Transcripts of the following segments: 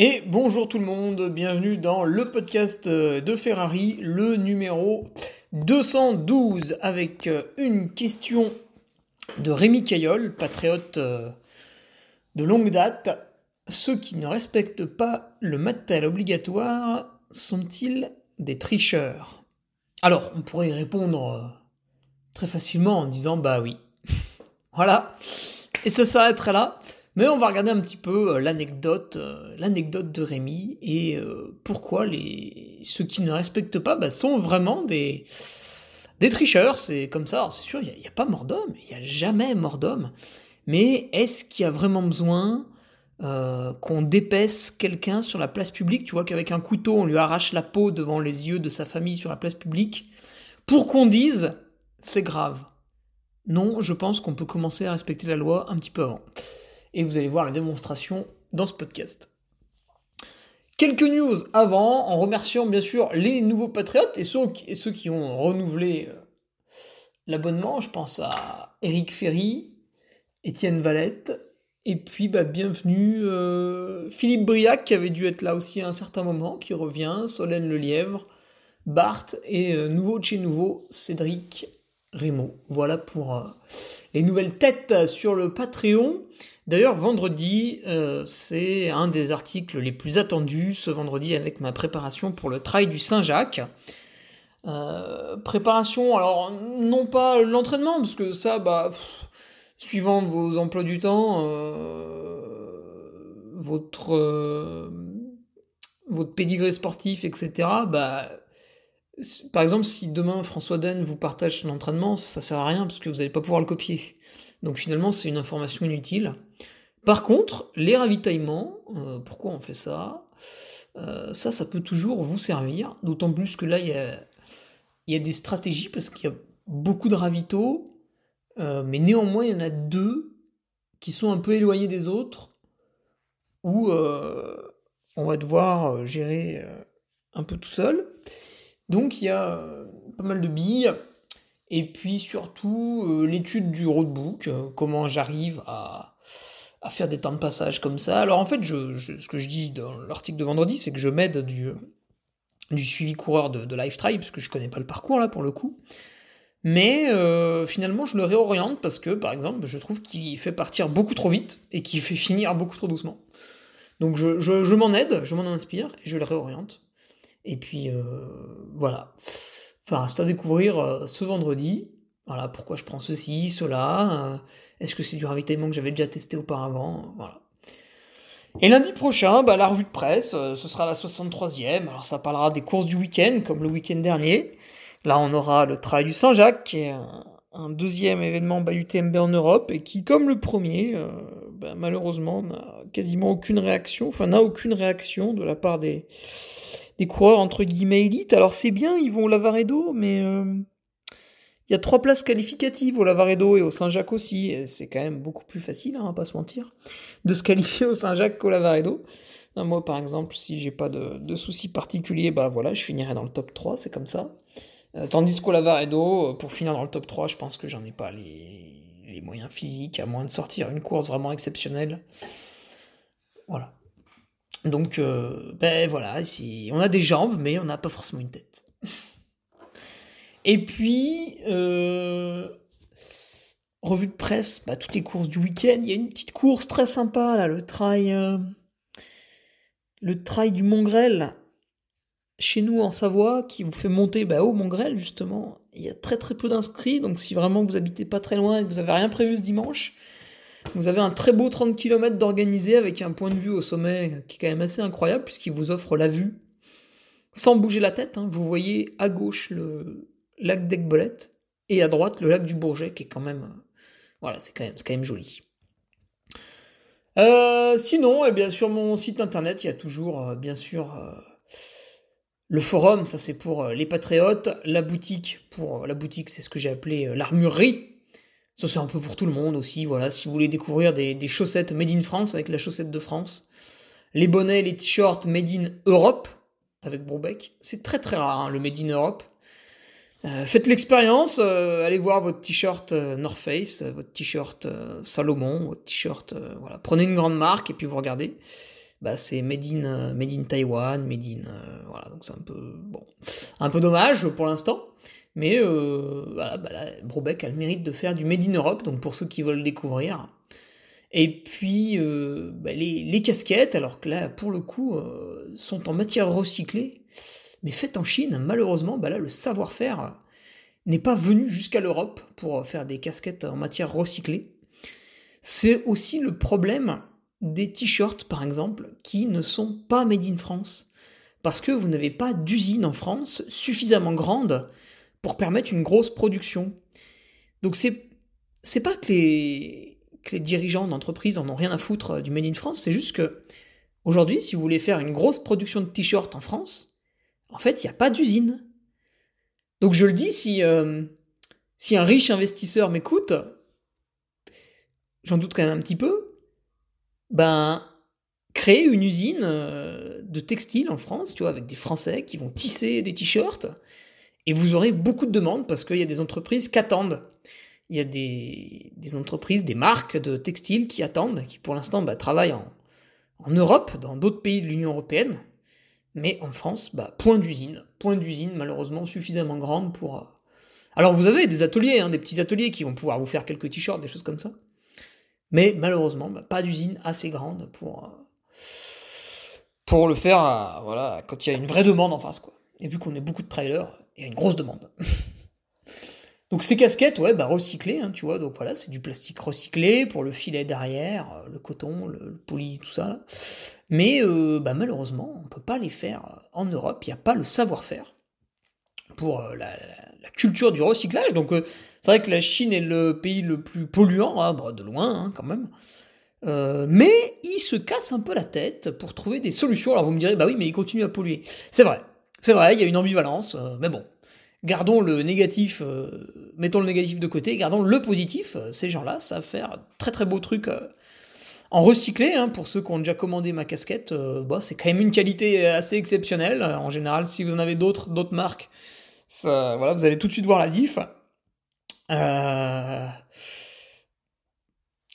Et bonjour tout le monde, bienvenue dans le podcast euh, de Ferrari, le numéro 212, avec euh, une question de Rémi Caillol, patriote euh, de longue date. Ceux qui ne respectent pas le matériel obligatoire sont-ils des tricheurs? Alors, on pourrait y répondre très facilement en disant bah oui. voilà. Et ça s'arrêterait là. Mais on va regarder un petit peu euh, l'anecdote, euh, l'anecdote de Rémi et euh, pourquoi les ceux qui ne respectent pas bah, sont vraiment des des tricheurs. C'est comme ça. C'est sûr, il n'y a, pas mort d'homme, il n'y a jamais mort d'homme. Mais est-ce qu'il y a vraiment besoin qu'on dépaisse quelqu'un sur la place publique? Tu vois qu'avec un couteau, on lui arrache la peau devant les yeux de sa famille sur la place publique pour qu'on dise c'est grave. Non, je pense qu'on peut commencer à respecter la loi un petit peu avant et vous allez voir la démonstration dans ce podcast. Quelques news avant, en remerciant bien sûr les nouveaux patriotes et ceux, qui ont renouvelé euh, l'abonnement. Je pense à Eric Ferry, Étienne Valette, et puis bah, bienvenue euh, Philippe Briac qui avait dû être là aussi à un certain moment, qui revient, Solène Lelièvre, Bart et euh, nouveau de chez nouveau, Cédric Rémo. Voilà pour les nouvelles têtes sur le Patreon. D'ailleurs, vendredi, euh, c'est un des articles les plus attendus ce vendredi avec ma préparation pour le trail du Saint-Jacques. Euh, préparation, alors non pas l'entraînement, parce que ça, bah, suivant vos emplois du temps, euh, votre, votre pédigré sportif, etc., bah, par exemple, si demain François Den vous partage son entraînement, ça sert à rien parce que vous n'allez pas pouvoir le copier. Donc finalement, c'est une information inutile. Par contre, les ravitaillements, euh, pourquoi on fait ça? Euh, Ça, ça peut toujours vous servir, d'autant plus que là, il y a, des stratégies parce qu'il y a beaucoup de ravitaux, euh, mais néanmoins, il y en a deux qui sont un peu éloignés des autres, où on va devoir gérer un peu tout seul. Donc il y a pas mal de billes. Et puis surtout euh, l'étude du roadbook, euh, comment j'arrive à, faire des temps de passage comme ça. Alors en fait, ce que je dis dans l'article de vendredi, c'est que je m'aide du, suivi coureur de, de parce que je connais pas le parcours là pour le coup. Mais euh, finalement, je le réoriente parce que, par exemple, je trouve qu'il fait partir beaucoup trop vite et qu'il fait finir beaucoup trop doucement. Donc je, je m'en aide, je m'en inspire et je le réoriente. Et puis voilà. Enfin, c'est à découvrir euh, ce vendredi. Voilà, pourquoi je prends ceci, cela. Euh, est-ce que c'est du ravitaillement que j'avais déjà testé auparavant Voilà. Et lundi prochain, bah, la revue de presse, euh, ce sera la 63e. Alors ça parlera des courses du week-end, comme le week-end dernier. Là, on aura le Trail du Saint-Jacques, qui est un, deuxième événement bah, UTMB en Europe, et qui, comme le premier, bah, malheureusement, n'a quasiment aucune réaction, enfin n'a aucune réaction de la part des, des coureurs entre guillemets élites. Alors c'est bien, ils vont au Lavaredo, mais euh, il y a trois places qualificatives au Lavaredo et au Saint-Jacques aussi. C'est quand même beaucoup plus facile, hein, pas se mentir, de se qualifier au Saint-Jacques qu'au Lavaredo. Moi, par exemple, si j'ai pas de, soucis particuliers, bah voilà, je finirai dans le top 3, c'est comme ça. tandis qu'au Lavaredo, pour finir dans le top 3, je pense que j'en ai pas les moyens physiques, à moins de sortir une course vraiment exceptionnelle. Voilà. Donc, ben voilà, on a des jambes, mais on n'a pas forcément une tête. Et puis, euh, revue de presse, bah, toutes les courses du week-end. Il y a une petite course très sympa, là, le trail, euh, le trail du Mongrel, chez nous en Savoie, qui vous fait monter bah, au Mongrel, justement. Il y a très très peu d'inscrits, donc si vraiment vous habitez pas très loin et que vous avez rien prévu ce dimanche, vous avez un très beau 30 km d'organisé avec un point de vue au sommet qui est quand même assez incroyable, puisqu'il vous offre la vue sans bouger la tête. Hein. Vous voyez à gauche le, lac d'Aigbolette, et à droite le lac du Bourget, qui est quand même. Euh, voilà, c'est quand, même, quand même joli. Euh, sinon, eh bien, sur mon site internet, il y a toujours, euh, bien sûr, le forum, ça c'est pour les patriotes, la boutique, pour la boutique, c'est ce que j'ai appelé l'armurerie. Ça c'est un peu pour tout le monde aussi, voilà, si vous voulez découvrir des, des chaussettes made in France avec la chaussette de France, les bonnets, les t-shirts made in Europe avec Brobeck, c'est très très rare hein, le made in Europe. Euh, faites l'expérience, euh, allez voir votre t-shirt euh, North Face, votre t-shirt Salomon, votre t-shirt, voilà, prenez une grande marque et puis vous regardez. Bah, c'est made in, made in Taiwan, made in, voilà, donc c'est un peu, bon, un peu dommage pour l'instant. Mais voilà, bah Brobeck a le mérite de faire du Made in Europe, donc pour ceux qui veulent le découvrir. Et puis bah, les, casquettes, alors que là, pour le coup, sont en matière recyclée. Mais fait en Chine, malheureusement, bah le savoir-faire n'est pas venu jusqu'à l'Europe pour faire des casquettes en matière recyclée. C'est aussi le problème des t-shirts, par exemple, qui ne sont pas made in France. Parce que vous n'avez pas d'usine en France suffisamment grande pour permettre une grosse production. Donc c'est, c'est pas que les, que les dirigeants d'entreprise en ont rien à foutre du made in France, c'est juste que aujourd'hui, si vous voulez faire une grosse production de t-shirts en France, en fait, il n'y a pas d'usine. Donc je le dis, si, euh, si un riche investisseur m'écoute, j'en doute quand même un petit peu, ben, créer une usine euh, de textile en France, tu vois, avec des Français qui vont tisser des t-shirts, et vous aurez beaucoup de demandes parce qu'il y a des entreprises qui attendent. Il y a des, entreprises, des marques de textiles qui attendent, qui pour l'instant bah, travaillent en, Europe, dans d'autres pays de l'Union européenne, mais en France, bah, point d'usine. Point d'usine, malheureusement, suffisamment grande pour. Euh, alors vous avez des ateliers, hein, des petits ateliers qui vont pouvoir vous faire quelques t-shirts, des choses comme ça. Mais malheureusement, bah, pas d'usine assez grande pour, euh, pour le faire euh, voilà, quand il y a une vraie demande en face. Et vu qu'on est beaucoup de trailers, il y a une grosse demande. Donc ces casquettes, ouais, bah recyclées, hein, tu vois, donc voilà, c'est du plastique recyclé pour le filet derrière, le coton, le, le poli, tout ça. Mais euh, bah, malheureusement, on ne peut pas les faire en Europe, il n'y a pas le savoir-faire pour euh, la, culture du recyclage. Donc euh, c'est vrai que la Chine est le pays le plus polluant, hein, bah, de loin hein, quand même. mais il se casse un peu la tête pour trouver des solutions. Alors vous me direz, bah oui, mais il continue à polluer. C'est vrai, c'est vrai, il y a une ambivalence, mais bon. Gardons le négatif, mettons le négatif de côté, gardons le positif. Ces gens-là savent faire très très beaux trucs en recyclé, hein, pour ceux qui ont déjà commandé ma casquette, euh, bah, c'est quand même une qualité assez exceptionnelle. En général, si vous en avez d'autres, d'autres marques, vous allez tout de suite voir la diff. Euh,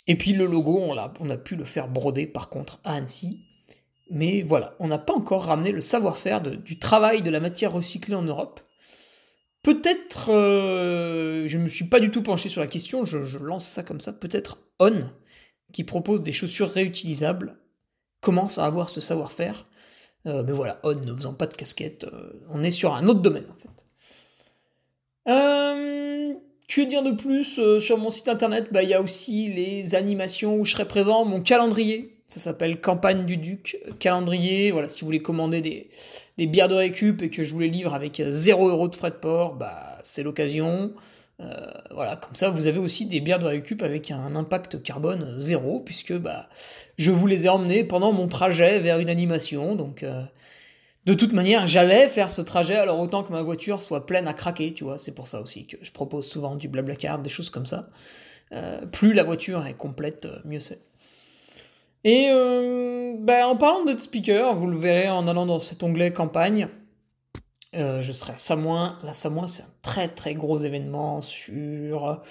et puis le logo, on a, on a pu le faire broder par contre à Annecy. Mais voilà, on n'a pas encore ramené le savoir-faire du travail de la matière recyclée en Europe. Peut-être, euh, je ne me suis pas du tout penché sur la question, je, lance ça comme ça, peut-être On, qui propose des chaussures réutilisables commence à avoir ce savoir-faire. Euh, mais voilà, On ne faisant pas de casquette, euh, on est sur un autre domaine en fait. Que dire de plus Sur mon site internet, bah, il y a aussi les animations où je serai présent, mon calendrier. Ça s'appelle Campagne du Duc, calendrier. Voilà, si vous voulez commander des, bières de récup et que je vous les livre avec 0€ de frais de port, bah, c'est l'occasion. Euh, voilà, comme ça, vous avez aussi des bières de récup avec un impact carbone zéro, puisque bah, je vous les ai emmenées pendant mon trajet vers une animation. Donc, euh, de toute manière, j'allais faire ce trajet, alors autant que ma voiture soit pleine à craquer, tu vois. C'est pour ça aussi que je propose souvent du blabla car, des choses comme ça. Euh, plus la voiture est complète, mieux c'est. Et bah, en parlant de speaker, vous le verrez en allant dans cet onglet campagne, je serai à Samoin. La Samoin, c'est un très très gros événement sur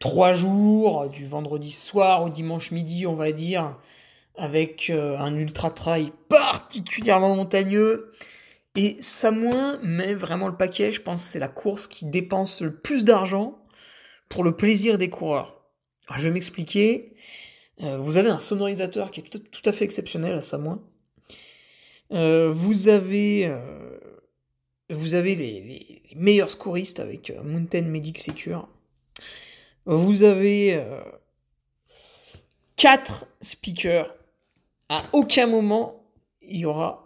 trois jours, du vendredi soir au dimanche midi, on va dire, avec un ultra trail particulièrement montagneux. Et Samoin met vraiment le paquet, je pense c'est la course qui dépense le plus d'argent pour le plaisir des coureurs. je vais m'expliquer. Euh, vous avez un sonorisateur qui est tout, à fait exceptionnel à Samoin. Euh, vous avez, euh, vous avez les, meilleurs scoristes avec Mountain Medic Secure. Vous avez quatre speakers. À aucun moment il y aura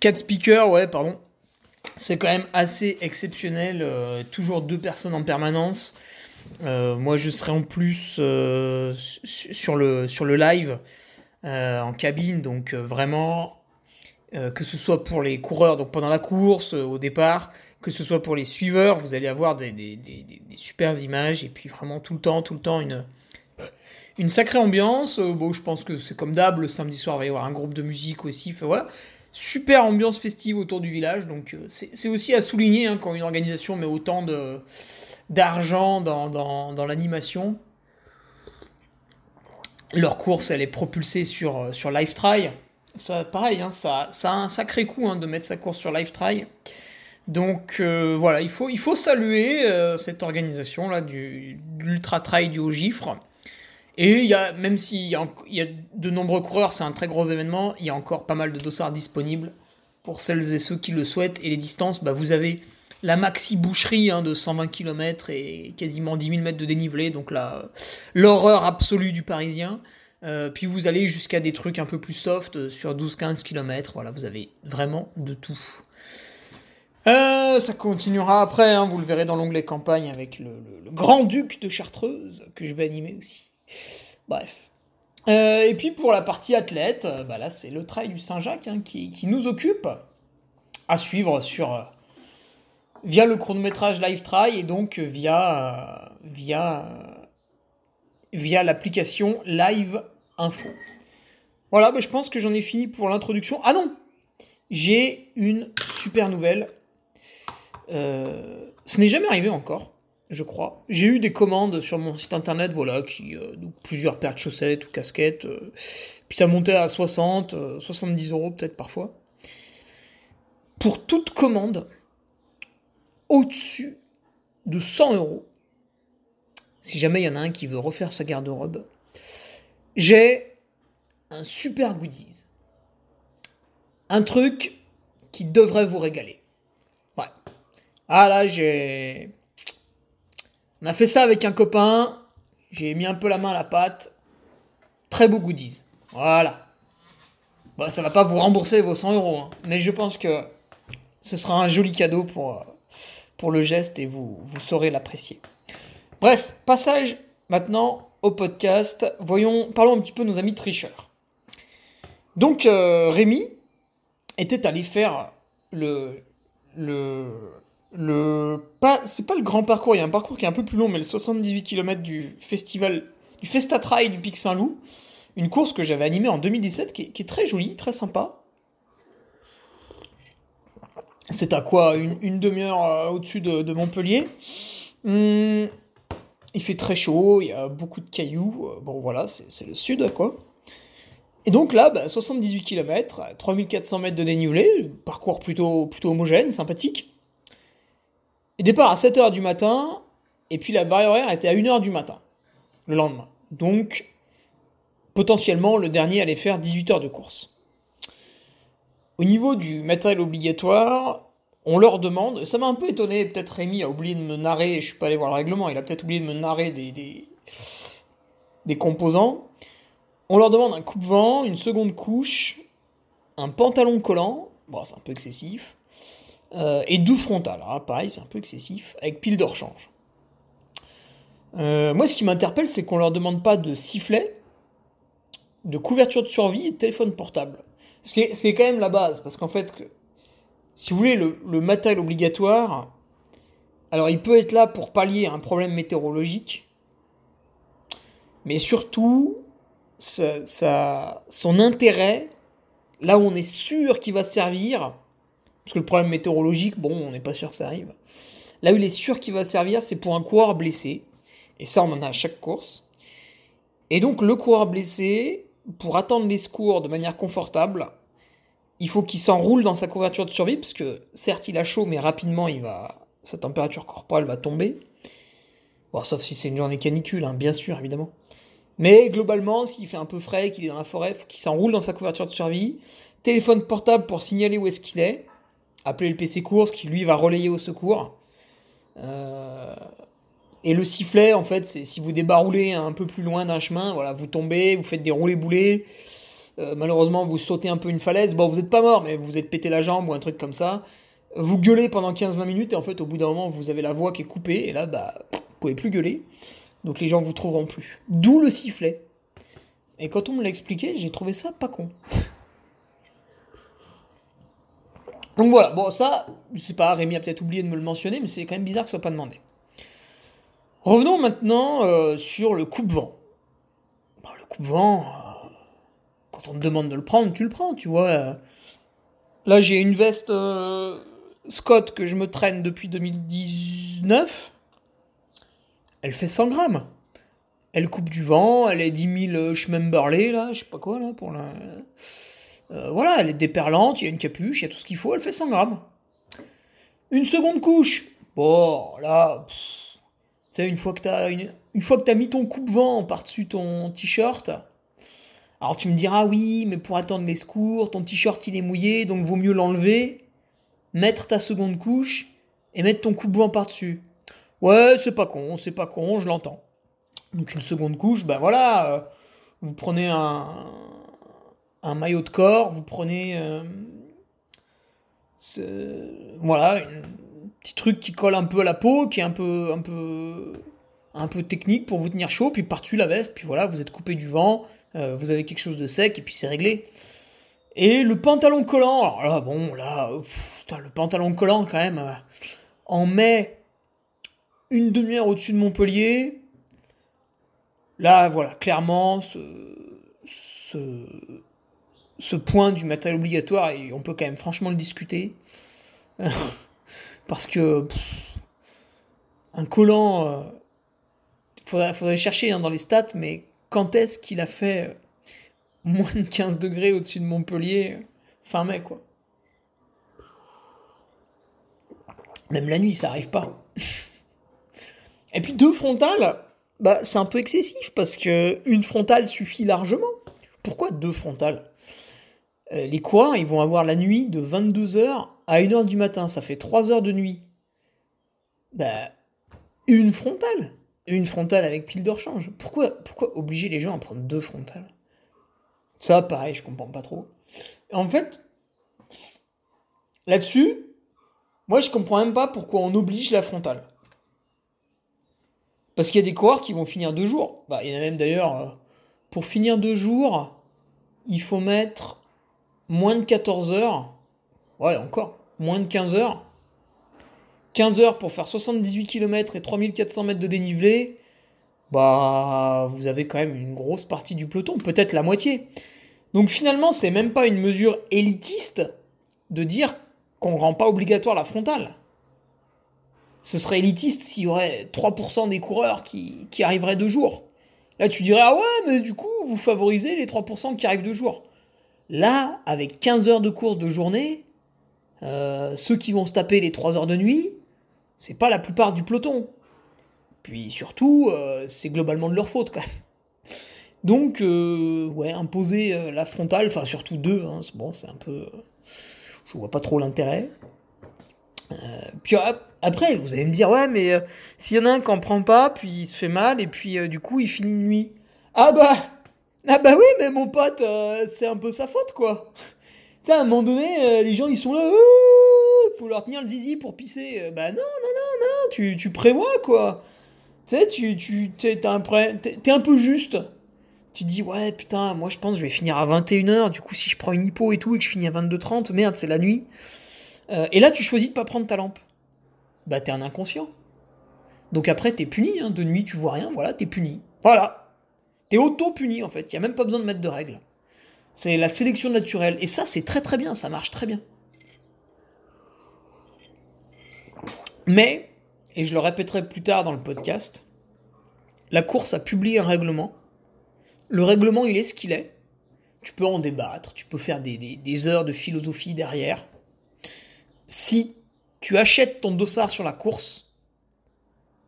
4 speakers, ouais, pardon. C'est quand même assez exceptionnel. Euh, toujours deux personnes en permanence. Euh, moi, je serai en plus euh, sur, le, sur le live en cabine. Donc, vraiment, que ce soit pour les coureurs, donc pendant la course, au départ, que ce soit pour les suiveurs, vous allez avoir des, des, des, super images. Et puis, vraiment, tout le temps, tout le temps, une, une sacrée ambiance. bon, je pense que c'est comme d'hab. Le samedi soir, il va y avoir un groupe de musique aussi. Fait, voilà super ambiance festive autour du village. Donc euh, c'est aussi à souligner hein, quand une organisation met autant d'argent dans, l'animation. Leur course, elle est propulsée sur, euh, sur Try. Ça, pareil, hein, ça, ça a un sacré coup hein, de mettre sa course sur Try. Donc euh, voilà, il faut, saluer cette organisation là du, l'Ultra Trail du Haut-Gifre. Et il y a, même s'il y, y, a de nombreux coureurs, c'est un très gros événement, il y a encore pas mal de dossards disponibles pour celles et ceux qui le souhaitent. Et les distances, bah, vous avez la maxi boucherie hein, de 120 km et quasiment 10 000 mètres de dénivelé, donc l'horreur absolue du parisien. Euh, puis vous allez jusqu'à des trucs un peu plus soft euh, sur 12-15 km. Voilà, vous avez vraiment de tout. Euh, ça continuera après, hein, vous le verrez dans l'onglet campagne avec le, Grand Duc de Chartreuse que je vais animer aussi. Bref. Euh, et puis pour la partie athlète, euh, bah là c'est le trail du Saint-Jacques hein, qui, nous occupe à suivre sur euh, via le chronométrage live try et donc via via via l'application Live Info. Voilà, bah, je pense que j'en ai fini pour l'introduction. Ah non, j'ai une super nouvelle. ce n'est jamais arrivé encore je crois. J'ai eu des commandes sur mon site internet, voilà, qui, euh, plusieurs paires de chaussettes ou casquettes. Euh, puis ça montait à 60, 70 euh, euros peut-être parfois. Pour toute commande au-dessus de 100 euros, si jamais il y en a un qui veut refaire sa garde-robe, j'ai un super goodies. Un truc qui devrait vous régaler. Ouais. Ah là, j'ai on a fait ça avec un copain. J'ai mis un peu la main à la pâte. Très beau goodies. Voilà. Bon, ça va pas vous rembourser vos 100 euros, hein. mais je pense que ce sera un joli cadeau pour, euh, pour le geste et vous, vous saurez l'apprécier. Bref, passage maintenant au podcast. Voyons, parlons un petit peu de nos amis tricheurs. Donc euh, Rémi était allé faire le, le, le pas c'est pas le grand parcours, il y a un parcours qui est un peu plus long, mais le 78 km du festival du Festa Trail du Pic Saint-Loup, une course que j'avais animée en 2017 qui est, très jolie, très sympa. C'est à quoi une, demi-heure euh, au-dessus de, Montpellier. Hum, il fait très chaud, il y a beaucoup de cailloux. Euh, bon voilà, c'est le sud quoi. Et donc là, 78 km, 3400 mètres de dénivelé, parcours plutôt, plutôt homogène, sympathique. Et départ à 7h du matin, et puis la barrière horaire était à 1h du matin, le lendemain. Donc, potentiellement, le dernier allait faire 18 heures de course. Au niveau du matériel obligatoire, on leur demande, ça m'a un peu étonné, peut-être Rémi a oublié de me narrer, je suis pas allé voir le règlement, il a peut-être oublié de me narrer des, des, composants. On leur demande un coupe-vent, une seconde couche, un pantalon collant, bon c'est un peu excessif, euh, et doux frontal. Alors, pareil, c'est un peu excessif, avec pile de rechange. Euh, moi, ce qui m'interpelle, c'est qu'on leur demande pas de sifflet, de couverture de survie et de téléphone portable. Ce qui, est, quand même la base, parce qu'en fait, si vous voulez, le, le, matériel obligatoire, alors il peut être là pour pallier un problème météorologique, mais surtout, ça, son intérêt, là où on est sûr qu'il va servir, parce que le problème météorologique, bon, on n'est pas sûr que ça arrive. Là où il est sûr qu'il va servir, c'est pour un coureur blessé. Et ça, on en a à chaque course. Et donc, le coureur blessé, pour attendre les secours de manière confortable, il faut qu'il s'enroule dans sa couverture de survie, parce que certes, il a chaud, mais rapidement, sa température corporelle va tomber. Bon, sauf si c'est une journée canicule, hein, bien sûr, évidemment. Mais globalement, s'il fait un peu frais, qu'il est dans la forêt, il faut qu'il s'enroule dans sa couverture de survie. Téléphone portable pour signaler où est-ce qu'il est. Appeler le PC course qui lui va relayer au secours. Euh, et le sifflet, en fait, c'est si vous débaroulez un peu plus loin d'un chemin, voilà, vous tombez, vous faites des roulés boulés. Euh, malheureusement, vous sautez un peu une falaise. Bon, vous n'êtes pas mort, mais vous êtes pété la jambe ou un truc comme ça. Vous gueulez pendant 15-20 minutes et en fait, au bout d'un moment, vous avez la voix qui est coupée et là, bah, vous pouvez plus gueuler. Donc les gens vous trouveront plus. D'où le sifflet. Et quand on me l'a expliqué, j'ai trouvé ça pas con. Donc voilà, bon ça, je sais pas, Rémi a peut-être oublié de me le mentionner, mais c'est quand même bizarre que ce soit pas demandé. Revenons maintenant euh, sur le coupe-vent. le coupe-vent, euh, quand on te demande de le prendre, tu le prends, tu vois. Euh. là, j'ai une veste Scott que je me traîne depuis 2019. Elle fait 100 grammes. Elle coupe du vent, elle est 10 000 Schmemberley, là, je sais pas quoi, là, pour la... voilà, elle est déperlante, il y a une capuche, il y a tout ce qu'il faut, elle fait 100 grammes. Une seconde couche. Bon, là une fois que t'as une, une fois que t'as mis ton coupe-vent par-dessus ton t-shirt, alors tu me diras oui, mais pour attendre les secours, ton t-shirt il est mouillé, donc vaut mieux l'enlever, mettre ta seconde couche et mettre ton coupe-vent par-dessus. Ouais, c'est pas con, c'est pas con, je l'entends. Donc une seconde couche, ben voilà, euh, vous prenez un, un maillot de corps, vous prenez euh, voilà une, petit truc qui colle un peu à la peau, qui est un peu, un peu, un technique pour vous tenir chaud, puis par-dessus la veste, puis voilà, vous êtes coupé du vent, euh, vous avez quelque chose de sec, et puis c'est réglé. Et le pantalon collant, alors là, bon, là, le pantalon collant quand même, euh, en mai, une demi-heure au-dessus de Montpellier, là, voilà, clairement, ce, ce point du matériel obligatoire, on peut quand même franchement le discuter. Parce que un collant, euh, faudrait, chercher hein, dans les stats, mais quand est-ce qu'il a fait euh, moins de 15 degrés au-dessus de Montpellier fin mai, quoi? Même la nuit, ça arrive pas. Et puis deux frontales, bah, c'est un peu excessif parce que une frontale suffit largement. Pourquoi deux frontales? euh, Les coureurs, ils vont avoir la nuit de 22h à 1h du matin, ça fait 3 heures de nuit. Bah, une frontale. Une frontale avec pile de rechange. Pourquoi, pourquoi obliger les gens à prendre deux frontales? Ça, pareil, je comprends pas trop. En fait, là-dessus, moi, je comprends même pas pourquoi on oblige la frontale. Parce qu'il y a des coureurs qui vont finir deux jours. Bah, il y en a même d'ailleurs, euh, pour finir deux jours, il faut mettre moins de 14 heures. Ouais, encore moins de 15 heures. 15 heures pour faire 78 km et 3400 mètres de dénivelé, bah vous avez quand même une grosse partie du peloton, peut-être la moitié. Donc finalement, c'est même pas une mesure élitiste de dire qu'on ne rend pas obligatoire la frontale. Ce serait élitiste s'il y aurait 3% des coureurs qui, qui arriveraient deux jours. Là, tu dirais, ah ouais, mais du coup, vous favorisez les 3% qui arrivent deux jours. Là, avec 15 heures de course de journée, euh, ceux qui vont se taper les 3 heures de nuit, c'est pas la plupart du peloton. Puis surtout, euh, c'est globalement de leur faute quand même. Donc, euh, ouais, imposer la frontale, enfin surtout deux, hein, bon, c'est un peu. Je vois pas trop l'intérêt. puis après, vous allez me dire, ouais, mais s'il y en a un qui en prend pas, puis il se fait mal, et puis du coup, il finit une nuit. Ah bah Ah bah oui, mais mon pote, c'est un peu sa faute, quoi à un moment donné, euh, les gens, ils sont là, oh, faut leur tenir le zizi pour pisser. Euh, bah non, non, non, non, tu, tu prévois, quoi. Tu sais, tu, tu, t'es, un, t'es un peu juste. Tu te dis, ouais, putain, moi je pense que je vais finir à 21h, du coup, si je prends une hypo et tout, et que je finis à 22h30, merde, c'est la nuit. Euh, et là, tu choisis de pas prendre ta lampe. Bah, t'es un inconscient. Donc après, t'es puni, hein, de nuit, tu vois rien, voilà, t'es puni. Voilà. T'es auto-puni en fait, il n'y a même pas besoin de mettre de règles. C'est la sélection naturelle. Et ça, c'est très très bien, ça marche très bien. Mais, et je le répéterai plus tard dans le podcast, la course a publié un règlement. Le règlement, il est ce qu'il est. Tu peux en débattre, tu peux faire des, des heures de philosophie derrière. Si tu achètes ton dossard sur la course,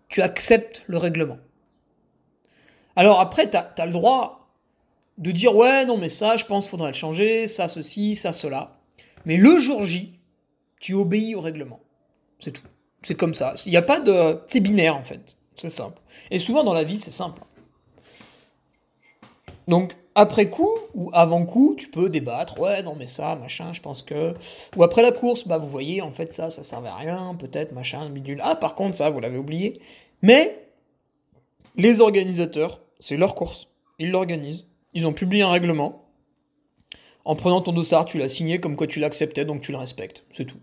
tu acceptes le règlement. Alors après, tu as, le droit de dire ouais, non, mais ça, je pense faudrait le changer, ça, ceci, ça, cela. Mais le jour J, tu obéis au règlement. C'est tout. C'est comme ça. Il n'y a pas de. C'est binaire en fait. C'est simple. Et souvent dans la vie, c'est simple. Donc, après coup ou avant coup, tu peux débattre. Ouais, non, mais ça, machin, je pense que. Ou après la course, bah, vous voyez, en fait, ça, ça servait à rien, peut-être, machin, bidule. Ah, par contre, ça, vous l'avez oublié. Mais, les organisateurs, c'est leur course. Ils l'organisent. Ils ont publié un règlement. En prenant ton dossard, tu l'as signé comme quoi tu l'acceptais, donc tu le respectes. C'est tout.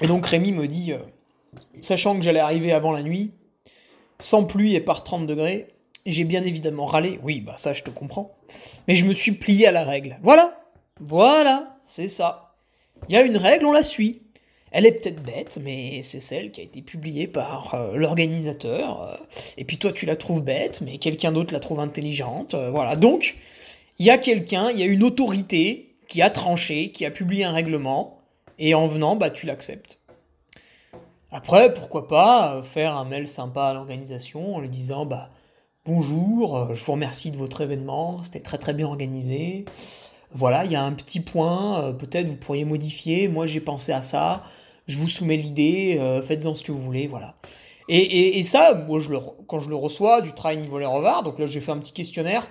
Et donc Rémi me dit, euh, sachant que j'allais arriver avant la nuit, sans pluie et par 30 degrés, j'ai bien évidemment râlé, oui, bah ça je te comprends, mais je me suis plié à la règle. Voilà, voilà, c'est ça. Il y a une règle, on la suit. Elle est peut-être bête, mais c'est celle qui a été publiée par euh, l'organisateur. Euh, et puis toi, tu la trouves bête, mais quelqu'un d'autre la trouve intelligente. voilà. Donc, il y a quelqu'un, il y a une autorité qui a tranché, qui a publié un règlement. Et en venant, bah, tu l'acceptes. Après, pourquoi pas euh, faire un mail sympa à l'organisation en lui disant bah, Bonjour, euh, je vous remercie de votre événement, c'était très très bien organisé. Voilà, il y a un petit point, euh, peut-être vous pourriez modifier. Moi j'ai pensé à ça, je vous soumets l'idée, faites-en ce que vous voulez, voilà. Et, ça, moi, je le, quand je le reçois du train niveau Revard, donc là j'ai fait un petit questionnaire,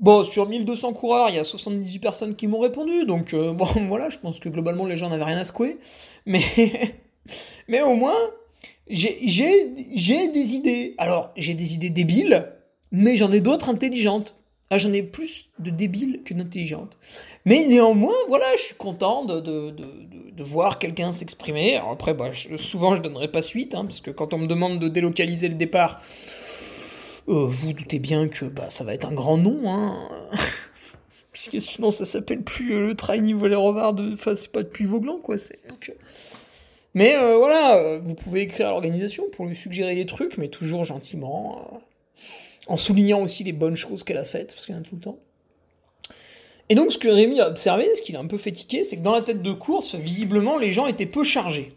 Bon, sur 1200 coureurs, il y a 78 personnes qui m'ont répondu, donc euh, bon, voilà, je pense que globalement les gens n'avaient rien à secouer. Mais, mais au moins, j'ai des idées. Alors, j'ai des idées débiles, mais j'en ai d'autres intelligentes. Ah, j'en ai plus de débiles que d'intelligentes. Mais néanmoins, voilà, je suis content de, voir quelqu'un s'exprimer. Après, bah, souvent, je donnerai pas suite, hein, parce que quand on me demande de délocaliser le départ, euh, vous doutez bien que bah, ça va être un grand nom, hein. Puisque sinon ça s'appelle plus euh, le Train. Enfin, c'est pas depuis Vauglan, quoi. C'est. Euh. Mais voilà, vous pouvez écrire à l'organisation pour lui suggérer des trucs, mais toujours gentiment, en soulignant aussi les bonnes choses qu'elle a faites, parce qu'elle en a tout le temps. Et donc, ce que Rémi a observé, ce qu'il a un peu fait tiquer, c'est que dans la tête de course, visiblement, les gens étaient peu chargés.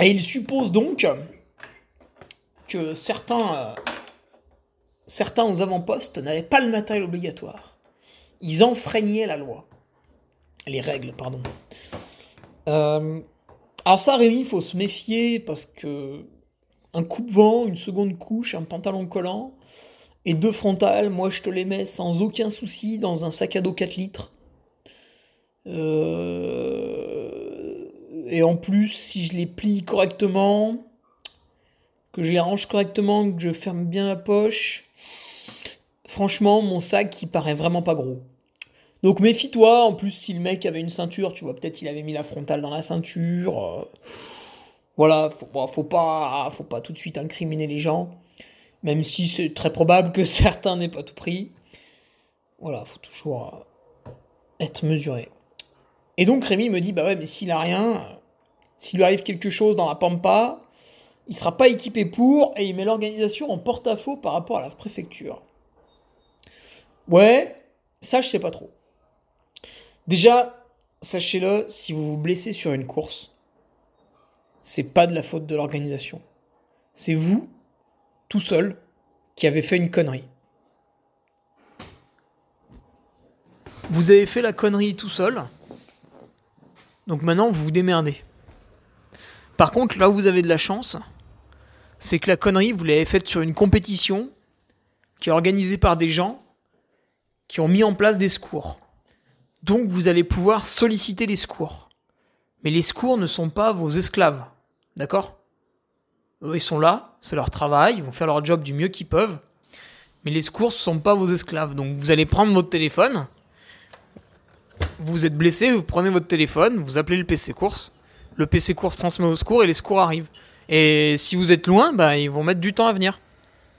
Et il suppose donc que certains, euh, certains aux avant-postes n'avaient pas le matériel obligatoire. Ils enfreignaient la loi. Les règles, pardon. Euh, alors ça, Rémi, il faut se méfier parce que un coupe-vent, une seconde couche, un pantalon collant et deux frontales, moi je te les mets sans aucun souci dans un sac à dos 4 litres. Euh, et en plus, si je les plie correctement, que je les range correctement, que je ferme bien la poche. Franchement, mon sac, il paraît vraiment pas gros. Donc méfie-toi, en plus si le mec avait une ceinture, tu vois, peut-être il avait mis la frontale dans la ceinture. Euh, voilà, faut, faut, pas, faut pas tout de suite incriminer les gens, même si c'est très probable que certains n'aient pas tout pris. Voilà, faut toujours euh, être mesuré. Et donc Rémi me dit, bah ouais, mais s'il a rien, s'il lui arrive quelque chose dans la pampa, il sera pas équipé pour et il met l'organisation en porte-à-faux par rapport à la préfecture. Ouais, ça je sais pas trop. Déjà, sachez-le, si vous vous blessez sur une course, c'est pas de la faute de l'organisation. C'est vous, tout seul, qui avez fait une connerie. Vous avez fait la connerie tout seul, donc maintenant vous vous démerdez. Par contre, là où vous avez de la chance, c'est que la connerie, vous l'avez faite sur une compétition qui est organisée par des gens qui ont mis en place des secours. Donc vous allez pouvoir solliciter les secours. Mais les secours ne sont pas vos esclaves. D'accord? Ils sont là, c'est leur travail, ils vont faire leur job du mieux qu'ils peuvent. Mais les secours ne sont pas vos esclaves. Donc vous allez prendre votre téléphone, vous êtes blessé, vous prenez votre téléphone, vous appelez le PC course, le PC court se transmet au secours et les secours arrivent. Et si vous êtes loin, bah, ils vont mettre du temps à venir.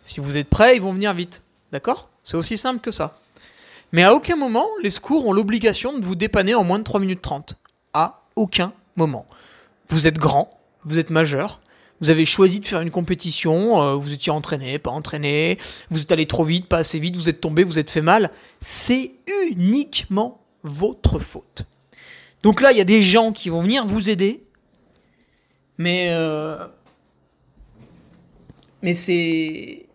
Si vous êtes prêt, ils vont venir vite. D'accord? C'est aussi simple que ça. Mais à aucun moment, les secours ont l'obligation de vous dépanner en moins de 3 minutes 30. À aucun moment. Vous êtes grand, vous êtes majeur, vous avez choisi de faire une compétition, euh, vous étiez entraîné, pas entraîné, vous êtes allé trop vite, pas assez vite, vous êtes tombé, vous êtes fait mal. C'est uniquement votre faute. Donc là, il y a des gens qui vont venir vous aider, mais euh, mais c'est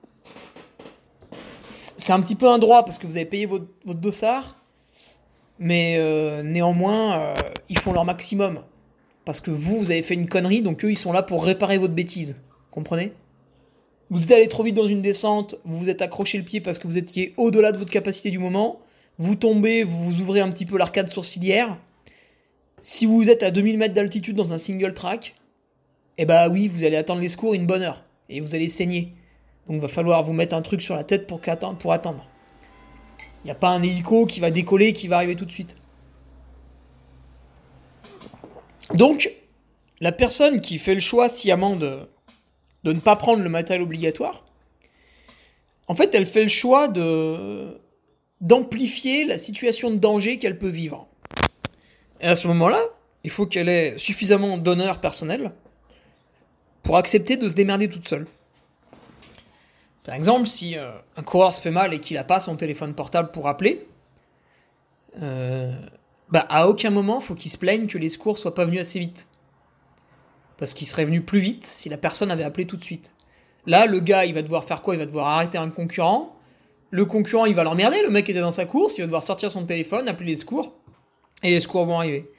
un petit peu un droit parce que vous avez payé votre, votre dossard, mais euh, néanmoins, ils font leur maximum. Parce que vous, vous avez fait une connerie, donc eux, ils sont là pour réparer votre bêtise. Comprenez? Vous êtes allé trop vite dans une descente, vous vous êtes accroché le pied parce que vous étiez au-delà de votre capacité du moment, vous tombez, vous vous ouvrez un petit peu l'arcade sourcilière. Si vous êtes à 2000 mètres d'altitude dans un single track, eh bah oui, vous allez attendre les secours une bonne heure. Et vous allez saigner. Donc il va falloir vous mettre un truc sur la tête pour, pour attendre. Il n'y a pas un hélico qui va décoller qui va arriver tout de suite. Donc, la personne qui fait le choix sciemment de, de ne pas prendre le matériel obligatoire, en fait, elle fait le choix d'amplifier la situation de danger qu'elle peut vivre. Et à ce moment-là, il faut qu'elle ait suffisamment d'honneur personnel pour accepter de se démerder toute seule. Par exemple, si euh, un coureur se fait mal et qu'il n'a pas son téléphone portable pour appeler, euh, bah à aucun moment faut qu'il se plaigne que les secours soient pas venus assez vite. Parce qu'il serait venu plus vite si la personne avait appelé tout de suite. Là, le gars, il va devoir faire quoi? Il va devoir arrêter un concurrent. Le concurrent, il va l'emmerder. Le mec était dans sa course. Il va devoir sortir son téléphone, appeler les secours. Et les secours vont arriver.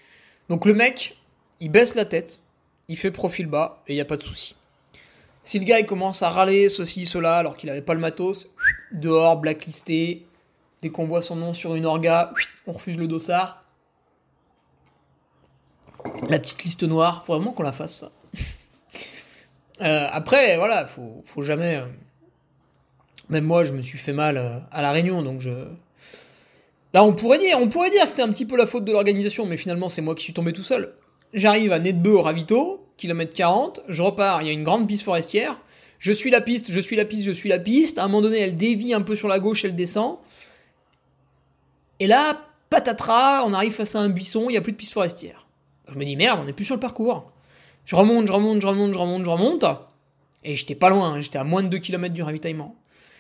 Donc le mec, il baisse la tête. Il fait profil bas. Et il n'y a pas de souci. Si le gars, il commence à râler ceci, cela, alors qu'il n'avait pas le matos, dehors, blacklisté. Dès qu'on voit son nom sur une orga, on refuse le dossard. La petite liste noire, faut vraiment qu'on la fasse. Euh, après, voilà, faut, faut jamais. Euh, même moi, je me suis fait mal euh, à la Réunion, donc je. Là, on pourrait dire, on pourrait dire que c'était un petit peu la faute de l'organisation, mais finalement, c'est moi qui suis tombé tout seul. J'arrive à Nedbeu au ravito, kilomètre 40, je repars, il y a une grande piste forestière. Je suis la piste, je suis la piste, je suis la piste. À un moment donné, elle dévie un peu sur la gauche, elle descend. Et là, patatras, on arrive face à un buisson, il n'y a plus de piste forestière. Je me dis merde, on n'est plus sur le parcours. Je remonte, je remonte, je remonte, je remonte, je remonte. Et j'étais pas loin, hein, j'étais à moins de 2 km du ravitaillement.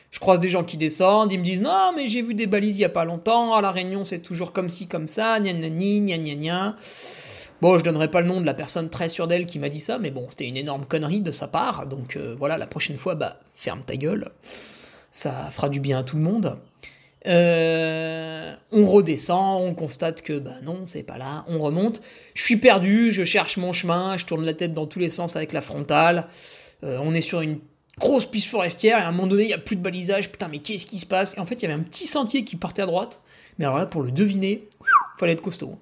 Je croise des gens qui descendent, ils me disent non, mais j'ai vu des balises il y a pas longtemps, à La Réunion c'est toujours comme ci, comme ça, gna gna gna gna gna. Bon, je donnerai pas le nom de la personne très sûre d'elle qui m'a dit ça, mais bon, c'était une énorme connerie de sa part, donc euh, voilà, la prochaine fois, bah, ferme ta gueule. Ça fera du bien à tout le monde. Euh, on redescend, on constate que bah non, c'est pas là, on remonte. Je suis perdu, je cherche mon chemin, je tourne la tête dans tous les sens avec la frontale. Euh, on est sur une grosse piste forestière et à un moment donné, il y a plus de balisage. Putain, mais qu'est-ce qui se passe? Et en fait, il y avait un petit sentier qui partait à droite. Mais alors là, pour le deviner, fallait être costaud.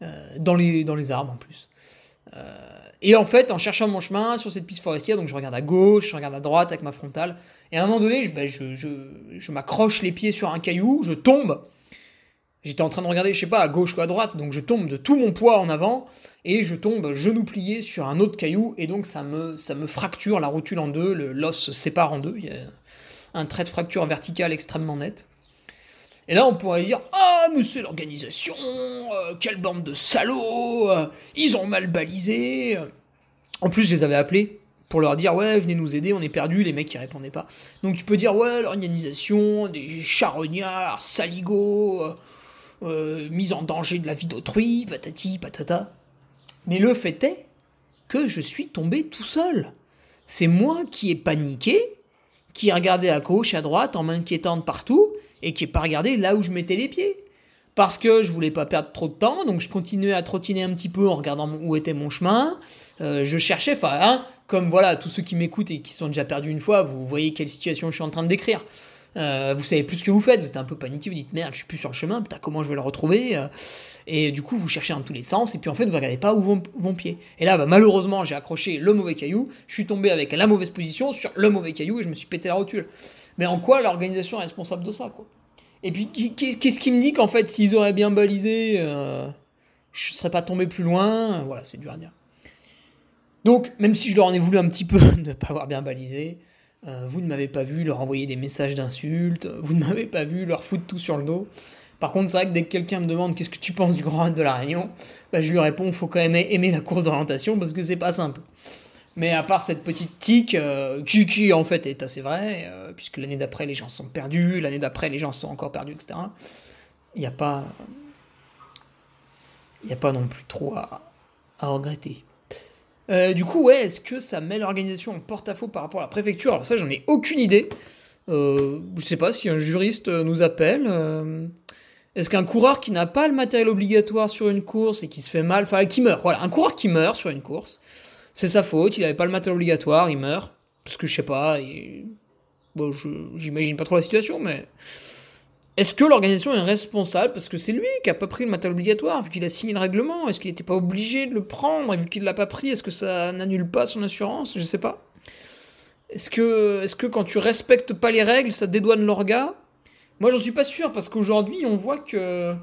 Euh, dans, les, dans les arbres en plus. Et en fait, en cherchant mon chemin sur cette piste forestière, donc je regarde à gauche, je regarde à droite avec ma frontale, et à un moment donné, je, ben, je, m'accroche les pieds sur un caillou, je tombe. J'étais en train de regarder, je sais pas, à gauche ou à droite, donc je tombe de tout mon poids en avant, et je tombe genou plié sur un autre caillou, et donc ça me, ça me fracture la rotule en deux, l'os se sépare en deux, il y a un trait de fracture verticale extrêmement net. Et là, on pourrait dire Ah, mais c'est l'organisation, euh, quelle bande de salauds, euh, ils ont mal balisé. En plus, je les avais appelés pour leur dire Ouais, venez nous aider, on est perdus, les mecs ils répondaient pas. Donc tu peux dire Ouais, l'organisation, des charognards, saligots, euh, mise en danger de la vie d'autrui, patati, patata. Mais le fait est que je suis tombé tout seul. C'est moi qui ai paniqué, qui ai regardé à gauche, à droite, en m'inquiétant de partout et qui n'ai pas regardé là où je mettais les pieds. Parce que je voulais pas perdre trop de temps, donc je continuais à trottiner un petit peu en regardant où était mon chemin. Euh, je cherchais, enfin, hein, comme voilà, tous ceux qui m'écoutent et qui sont déjà perdus une fois, vous voyez quelle situation je suis en train de décrire. Euh, vous savez plus ce que vous faites, vous êtes un peu paniqué, vous dites merde, je suis plus sur le chemin, putain, comment je vais le retrouver euh, Et du coup, vous cherchez dans tous les sens, et puis en fait, vous regardez pas où vont vos pieds. Et là, bah, malheureusement, j'ai accroché le mauvais caillou, je suis tombé avec la mauvaise position sur le mauvais caillou et je me suis pété la rotule. Mais en quoi l'organisation est responsable de ça, quoi? Et puis, qu'est-ce qui me dit qu'en fait, s'ils auraient bien balisé, euh, je ne serais pas tombé plus loin? Voilà, c'est dur à dire. Donc, même si je leur en ai voulu un petit peu de ne pas avoir bien balisé, euh, vous ne m'avez pas vu leur envoyer des messages d'insultes, vous ne m'avez pas vu leur foutre tout sur le dos. Par contre, c'est vrai que dès que quelqu'un me demande qu'est-ce que tu penses du Grand de la Réunion, bah, je lui réponds faut quand même aimer la course d'orientation parce que c'est pas simple. Mais à part cette petite tique, euh, qui, en fait est assez vrai, euh, puisque l'année d'après les gens sont perdus, l'année d'après les gens sont encore perdus, etc. Il n'y a pas. Il n'y a pas non plus trop à, regretter. Euh, du coup, est-ce que ça met l'organisation en porte-à-faux par rapport à la préfecture? Alors ça, j'en ai aucune idée. Je sais pas si un juriste nous appelle. Est-ce qu'un coureur qui n'a pas le matériel obligatoire sur une course et qui se fait mal, enfin qui meurt, voilà, un coureur qui meurt sur une course, c'est sa faute, il n'avait pas le matériel obligatoire, il meurt, parce que je sais pas, bon, j'imagine pas trop la situation, mais est-ce que l'organisation est responsable parce que c'est lui qui a pas pris le matériel obligatoire vu qu'il a signé le règlement? Est-ce qu'il n'était pas obligé de le prendre et vu qu'il l'a pas pris, est-ce que ça n'annule pas son assurance? Je sais pas. Est-ce que, est que quand tu respectes pas les règles, ça dédouane l'orga? Moi, j'en suis pas sûr parce qu'aujourd'hui, on voit que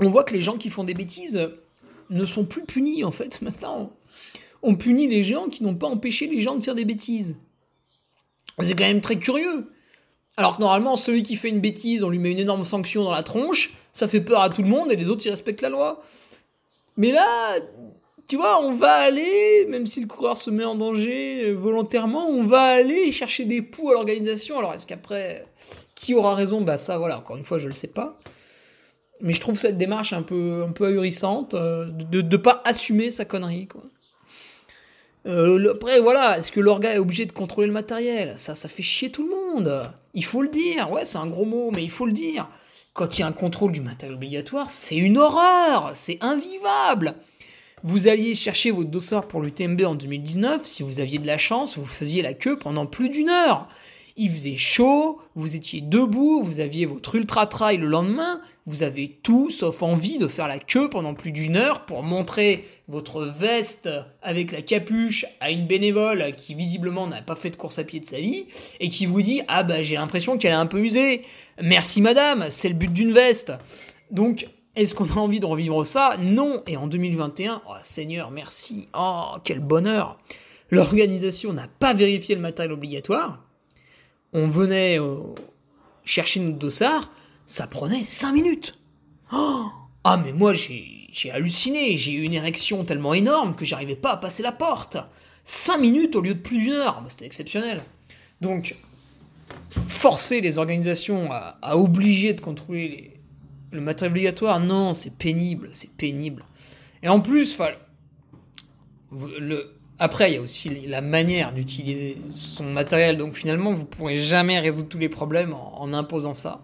on voit que les gens qui font des bêtises ne sont plus punis en fait. Maintenant, on punit les gens qui n'ont pas empêché les gens de faire des bêtises. C'est quand même très curieux. Alors que normalement, celui qui fait une bêtise, on lui met une énorme sanction dans la tronche, ça fait peur à tout le monde et les autres, ils respectent la loi. Mais là, tu vois, on va aller, même si le coureur se met en danger euh, volontairement, on va aller chercher des poux à l'organisation. Alors est-ce qu'après, qui aura raison? Bah ça, voilà, encore une fois, je le sais pas. Mais je trouve cette démarche un peu, ahurissante euh, de ne pas assumer sa connerie, quoi. Euh, après, voilà, est-ce que l'orga est obligé de contrôler le matériel? Ça, ça fait chier tout le monde. Il faut le dire. Ouais, c'est un gros mot, mais il faut le dire. Quand il y a un contrôle du matériel obligatoire, c'est une horreur. C'est invivable. Vous alliez chercher votre dossier pour l'UTMB en 2019. Si vous aviez de la chance, vous faisiez la queue pendant plus d'une heure il faisait chaud, vous étiez debout, vous aviez votre ultra trail le lendemain, vous avez tout sauf envie de faire la queue pendant plus d'une heure pour montrer votre veste avec la capuche à une bénévole qui visiblement n'a pas fait de course à pied de sa vie et qui vous dit ah bah j'ai l'impression qu'elle est un peu usée. Merci madame, c'est le but d'une veste. Donc est-ce qu'on a envie de revivre ça? Non. Et en 2021, oh Seigneur, merci. Oh, quel bonheur. L'organisation n'a pas vérifié le matériel obligatoire on venait euh, chercher notre dossard, ça prenait 5 minutes. Oh ah mais moi j'ai halluciné, j'ai eu une érection tellement énorme que j'arrivais pas à passer la porte. 5 minutes au lieu de plus d'une heure, bah, c'était exceptionnel. Donc, forcer les organisations à, obliger de contrôler le matériel obligatoire, non, c'est pénible, c'est pénible. Et en plus, le, après, il y a aussi la manière d'utiliser son matériel, donc finalement, vous ne pourrez jamais résoudre tous les problèmes en, imposant ça.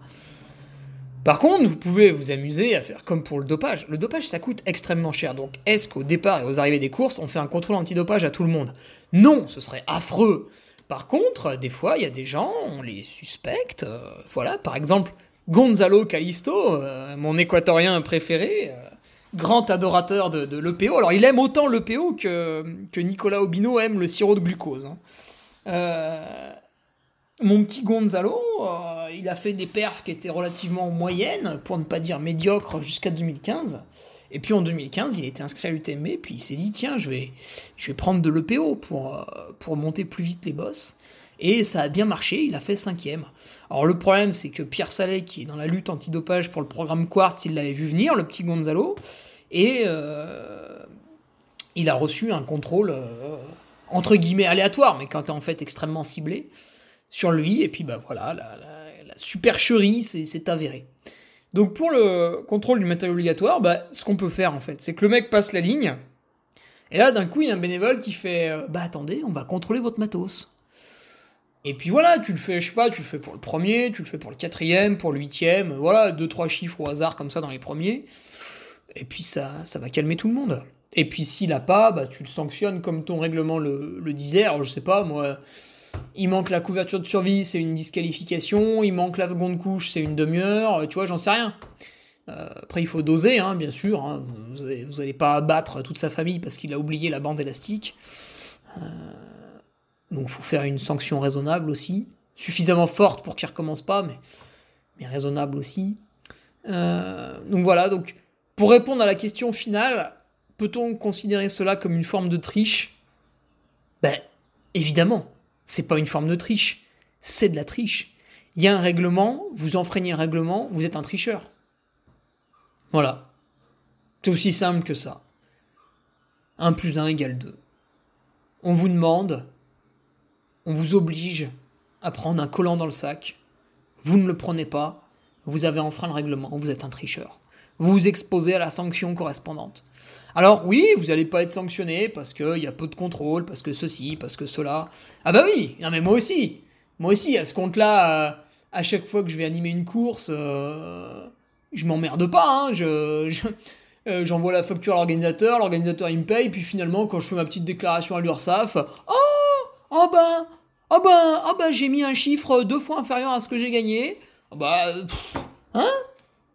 Par contre, vous pouvez vous amuser à faire comme pour le dopage. Le dopage, ça coûte extrêmement cher. Donc, est-ce qu'au départ et aux arrivées des courses, on fait un contrôle antidopage à tout le monde? Non, ce serait affreux. Par contre, des fois, il y a des gens, on les suspecte. Euh, voilà, par exemple, Gonzalo Calisto, euh, mon équatorien préféré, euh, grand adorateur de, l'EPO. Alors, il aime autant l'EPO que, que Nicolas Obino aime le sirop de glucose. Hein. Euh, mon petit Gonzalo, euh, il a fait des perfs qui étaient relativement moyennes, pour ne pas dire médiocres, jusqu'à 2015. Et puis en 2015, il était inscrit à l'UTMB, puis il s'est dit tiens, je vais, je vais prendre de l'EPO pour, euh, pour monter plus vite les bosses. Et ça a bien marché, il a fait cinquième. Alors le problème, c'est que Pierre Salé, qui est dans la lutte antidopage pour le programme Quartz, il l'avait vu venir, le petit Gonzalo, et euh, il a reçu un contrôle euh, entre guillemets aléatoire, mais quand en fait extrêmement ciblé sur lui, et puis bah voilà, la, supercherie s'est avérée. Donc pour le contrôle du matériel obligatoire, bah, ce qu'on peut faire en fait, c'est que le mec passe la ligne, et là d'un coup il y a un bénévole qui fait euh, Bah attendez, on va contrôler votre matos. Et puis voilà, tu le fais, je sais pas, tu le fais pour le premier, tu le fais pour le quatrième, pour le huitième, voilà, deux, trois chiffres au hasard comme ça dans les premiers. Et puis ça, ça va calmer tout le monde. Et puis s'il a pas, bah, tu le sanctionnes comme ton règlement le, disait. Alors je sais pas, moi, il manque la couverture de survie, c'est une disqualification. Il manque la seconde couche, c'est une demi-heure. Tu vois, j'en sais rien. Euh, après, il faut doser, hein, bien sûr. Hein. Vous, n'allez pas abattre toute sa famille parce qu'il a oublié la bande élastique. Euh, donc il faut faire une sanction raisonnable aussi, suffisamment forte pour qu'il recommence pas, mais, raisonnable aussi. Euh, donc voilà, donc pour répondre à la question finale, peut-on considérer cela comme une forme de triche? Ben, évidemment, c'est pas une forme de triche, c'est de la triche. Il y a un règlement, vous enfreignez un règlement, vous êtes un tricheur. Voilà. C'est aussi simple que ça. 1 plus 1 égale 2. On vous demande, on vous oblige à prendre un collant dans le sac. Vous ne le prenez pas, vous avez enfreint le règlement, vous êtes un tricheur. Vous vous exposez à la sanction correspondante. Alors oui, vous n'allez pas être sanctionné parce qu'il y a peu de contrôle, parce que ceci, parce que cela. Ah bah oui, non mais moi aussi. Moi aussi, à ce compte-là, euh, à chaque fois que je vais animer une course, euh, je m'emmerde pas. Hein, je, euh, j'envoie la facture à l'organisateur, l'organisateur il me paye, puis finalement quand je fais ma petite déclaration à l'URSSAF, oh, oh ben, oh ben, oh ben j'ai mis un chiffre deux fois inférieur à ce que j'ai gagné. Oh bah, hein?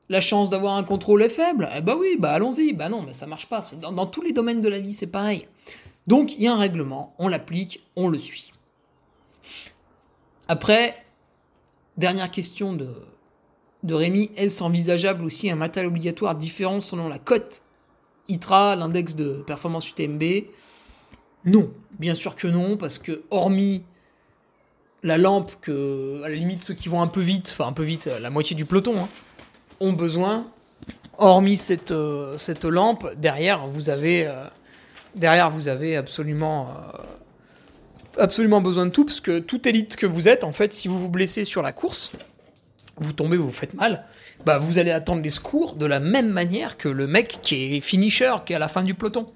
La chance d'avoir un contrôle est faible Eh bah oui, bah allons-y. Bah non, mais ça marche pas. Dans, tous les domaines de la vie, c'est pareil. Donc il y a un règlement, on l'applique, on le suit. Après, dernière question de, de Rémi, est-ce envisageable aussi un matériel obligatoire différent selon la cote? ITRA, l'index de performance UTMB Non, bien sûr que non, parce que hormis la lampe que, à la limite, ceux qui vont un peu vite, enfin un peu vite, la moitié du peloton, hein, ont besoin, hormis cette, euh, cette lampe, derrière, vous avez, euh, derrière, vous avez absolument, euh, absolument besoin de tout, parce que toute élite que vous êtes, en fait, si vous vous blessez sur la course, vous tombez, vous vous faites mal, bah vous allez attendre les secours de la même manière que le mec qui est finisher, qui est à la fin du peloton.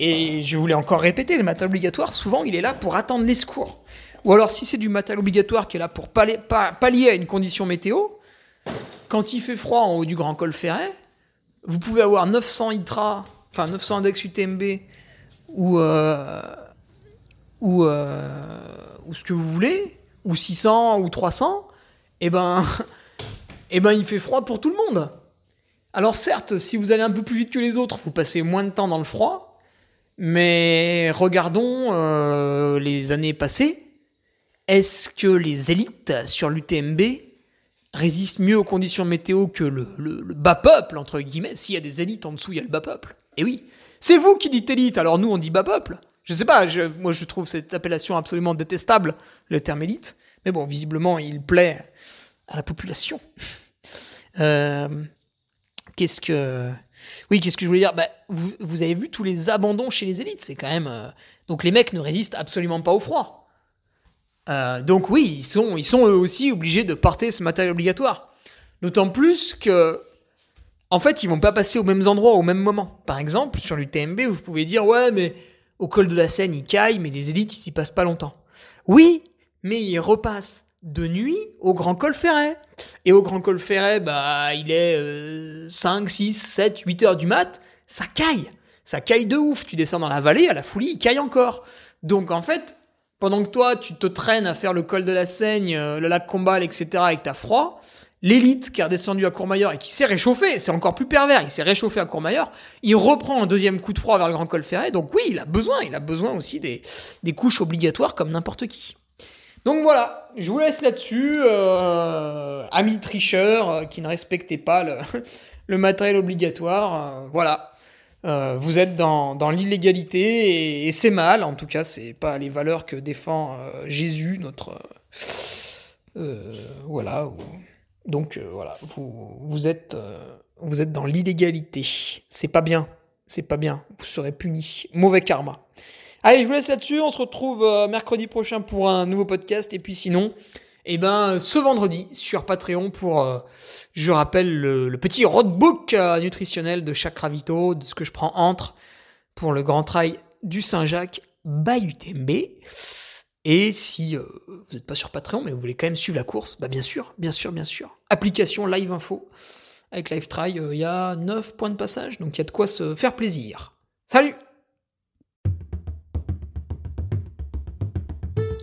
Et je voulais encore répéter, le matériel obligatoire, souvent, il est là pour attendre les secours. Ou alors, si c'est du matériel obligatoire qui est là pour pallier, à une condition météo, quand il fait froid en haut du Grand Col Ferret, vous pouvez avoir 900 ITRA, enfin 900 index UTMB, ou, euh, ou, euh, ou ce que vous voulez, ou 600 ou 300, eh ben, eh ben, il fait froid pour tout le monde. Alors certes, si vous allez un peu plus vite que les autres, vous passez moins de temps dans le froid, mais regardons euh, les années passées. Est-ce que les élites sur l'UTMB résistent mieux aux conditions météo que le, bas peuple, entre guillemets? S'il y a des élites en dessous, il y a le bas peuple. Et oui, c'est vous qui dites élite, alors nous on dit bas peuple. Je sais pas, moi je trouve cette appellation absolument détestable, le terme élite. Mais bon, visiblement, il plaît à la population. Euh, qu'est-ce que. Oui, qu'est-ce que je voulais dire? Bah, vous, avez vu tous les abandons chez les élites. C'est quand même. Euh, donc les mecs ne résistent absolument pas au froid. Euh, donc oui, ils sont, ils sont eux aussi obligés de porter ce matériel obligatoire. D'autant plus que. En fait, ils vont pas passer aux mêmes endroits au même moment. Par exemple, sur l'UTMB, vous pouvez dire Ouais, mais au col de la Seine, ils caillent, mais les élites, ils s'y passent pas longtemps. Oui, mais ils repassent de nuit au Grand Col Ferret. Et au Grand Col Ferret, bah, il est 5, 6, 7, 8 heures du mat, ça caille. Ça caille de ouf. Tu descends dans la vallée, à la folie, il caille encore. Donc en fait, pendant que toi, tu te traînes à faire le col de la Seigne, euh, le lac Combal, etc., et que t'as froid, l'élite qui est redescendu à Courmayeur et qui s'est réchauffé, c'est encore plus pervers, il s'est réchauffé à Courmayeur, il reprend un deuxième coup de froid vers le Grand Col Ferret, donc oui, il a besoin, il a besoin aussi des couches obligatoires comme n'importe qui. Donc voilà, je vous laisse là-dessus, euh, amis tricheurs euh, qui ne respectez pas le, matériel obligatoire. Euh, voilà, vous êtes dans, l'illégalité et, c'est mal. En tout cas, c'est pas les valeurs que défend Jésus, notre voilà. Donc voilà, vous, vous êtes vous êtes dans l'illégalité. C'est pas bien, c'est pas bien. Vous serez puni. Mauvais karma. Allez, je vous laisse là-dessus. On se retrouve euh, mercredi prochain pour un nouveau podcast. Et puis sinon, eh ben, ce vendredi sur Patreon pour, euh, je rappelle, le, petit roadbook euh, nutritionnel de chaque ravito, de ce que je prends entre pour le grand trail du Saint-Jacques by UTMB. Et si vous n'êtes pas sur Patreon, mais vous voulez quand même suivre la course, bah bien sûr, bien sûr, bien sûr. Application Live Info. Avec Live Try, il y a 9 points de passage, donc il y a de quoi se faire plaisir. Salut